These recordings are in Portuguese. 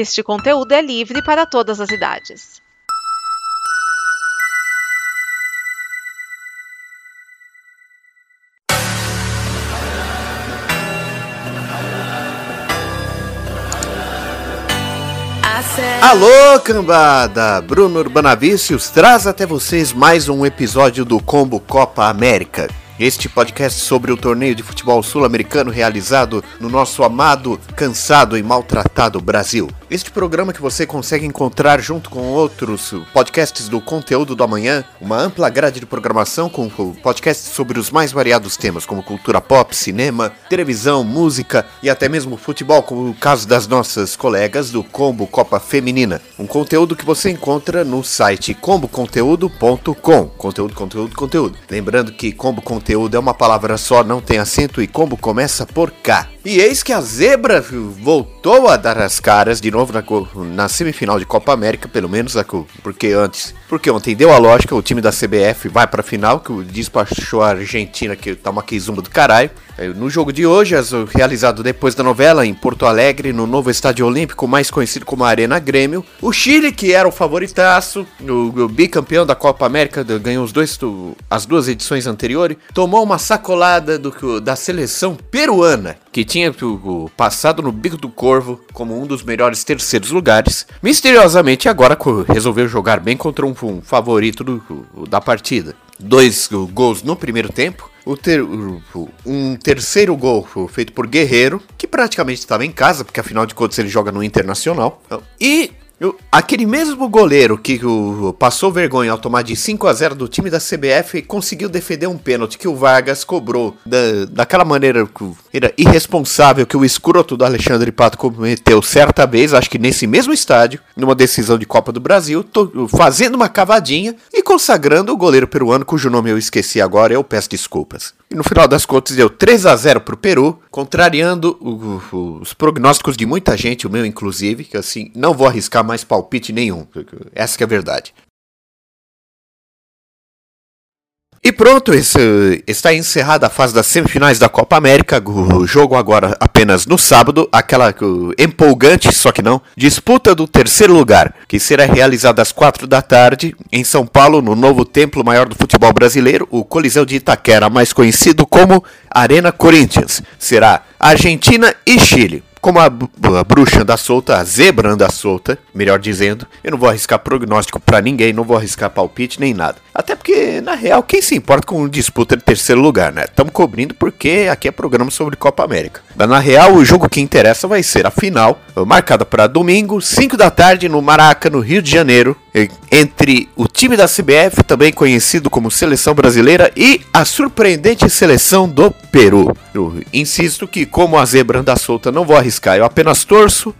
Este conteúdo é livre para todas as idades. Alô, cambada! Bruno Urbanavicius traz até vocês mais um episódio do Combo Copa América. Este podcast sobre o torneio de futebol sul-americano realizado no nosso amado, cansado e maltratado Brasil. Este programa que você consegue encontrar junto com outros podcasts do conteúdo do amanhã, uma ampla grade de programação com podcasts sobre os mais variados temas, como cultura pop, cinema, televisão, música e até mesmo futebol, como o caso das nossas colegas do Combo Copa Feminina. Um conteúdo que você encontra no site comboconteúdo.com. Conteúdo, conteúdo, conteúdo. Lembrando que combo conteúdo é uma palavra só, não tem acento e combo começa por K. E eis que a zebra voltou a dar as caras de novo na, na semifinal de Copa América, pelo menos a, porque antes, porque ontem deu a lógica, o time da CBF vai pra final, que despachou a Argentina, que tá uma quizumba do caralho. É, no jogo de hoje, realizado depois da novela em Porto Alegre, no novo estádio olímpico, mais conhecido como Arena Grêmio, o Chile, que era o favoritaço, o, bicampeão da Copa América, ganhou os dois, as duas edições anteriores, tomou uma sacolada do, da seleção peruana, que tinha passado no bico do corvo como um dos melhores terceiros lugares, misteriosamente agora resolveu jogar bem contra um, um favorito do, da partida. Dois gols no primeiro tempo, ter, um terceiro gol feito por Guerreiro, que praticamente estava em casa, porque afinal de contas ele joga no Internacional, e aquele mesmo goleiro que passou vergonha ao tomar de 5 a 0 do time da CBF conseguiu defender um pênalti que o Vargas cobrou da, daquela maneira irresponsável que o escroto do Alexandre Pato cometeu certa vez, acho que nesse mesmo estádio, numa decisão de Copa do Brasil, fazendo uma cavadinha e consagrando o goleiro peruano, cujo nome eu esqueci agora, eu peço desculpas. E no final das contas deu 3 a 0 pro Peru, contrariando o, o, os prognósticos de muita gente, o meu inclusive, que assim, não vou arriscar mais palpite nenhum. Essa é a verdade. E pronto, esse, está encerrada a fase das semifinais da Copa América. O jogo agora apenas no sábado, aquela empolgante, só que não, disputa do terceiro lugar, que será realizada às quatro da tarde em São Paulo, no novo templo maior do futebol brasileiro, o Coliseu de Itaquera, mais conhecido como Arena Corinthians. Será Argentina e Chile como a, a, bruxa anda solta, a zebra anda solta, melhor dizendo, eu não vou arriscar prognóstico para ninguém, não vou arriscar palpite nem nada. Até porque, na real, quem se importa com disputa de terceiro lugar, né? Estamos cobrindo porque aqui é programa sobre Copa América. Mas na real, o jogo que interessa vai ser a final, marcada para domingo, 5 da tarde, no Maraca, no Rio de Janeiro, entre o time da CBF, também conhecido como Seleção Brasileira, e a surpreendente seleção do Peru. Eu insisto que, como a zebra anda solta, não vou arriscar, eu apenas torço.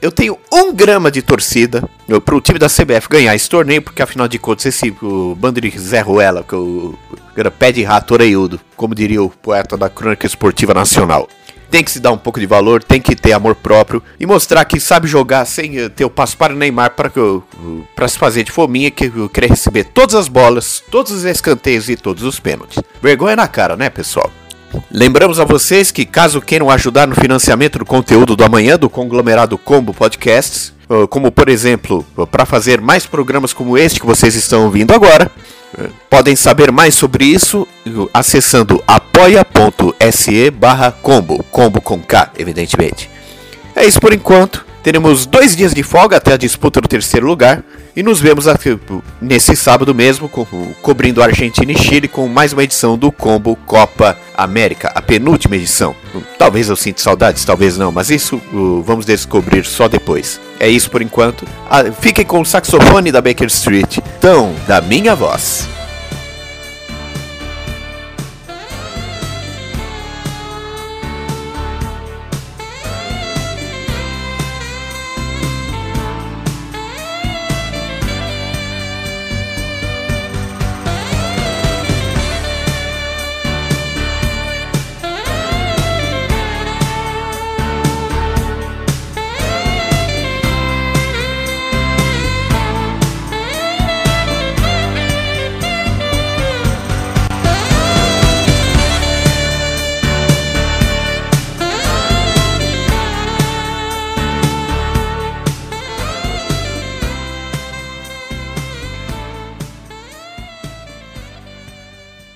Eu tenho um grama de torcida para o time da CBF ganhar esse torneio, porque afinal de contas, esse o bando de Zé Ruela, que o, pé de rato oreiudo, como diria o poeta da Crônica Esportiva Nacional tem que se dar um pouco de valor, tem que ter amor próprio e mostrar que sabe jogar sem eh, ter o passo para o Neymar para se fazer de fominha que querer receber todas as bolas, todos os escanteios e todos os pênaltis. Vergonha na cara, né, pessoal? Lembramos a vocês que caso queiram ajudar no financiamento do conteúdo do amanhã do conglomerado Combo Podcasts, como por exemplo, para fazer mais programas como este que vocês estão ouvindo agora, podem saber mais sobre isso acessando apoia.se barra combo, combo com K, evidentemente. É isso por enquanto. Teremos dois dias de folga até a disputa do terceiro lugar. E nos vemos aqui, nesse sábado mesmo, co cobrindo Argentina e Chile com mais uma edição do Combo Copa América, a penúltima edição. Talvez eu sinta saudades, talvez não, mas isso uh, vamos descobrir só depois. É isso por enquanto. Ah, fiquem com o saxofone da Baker Street, tão da minha voz.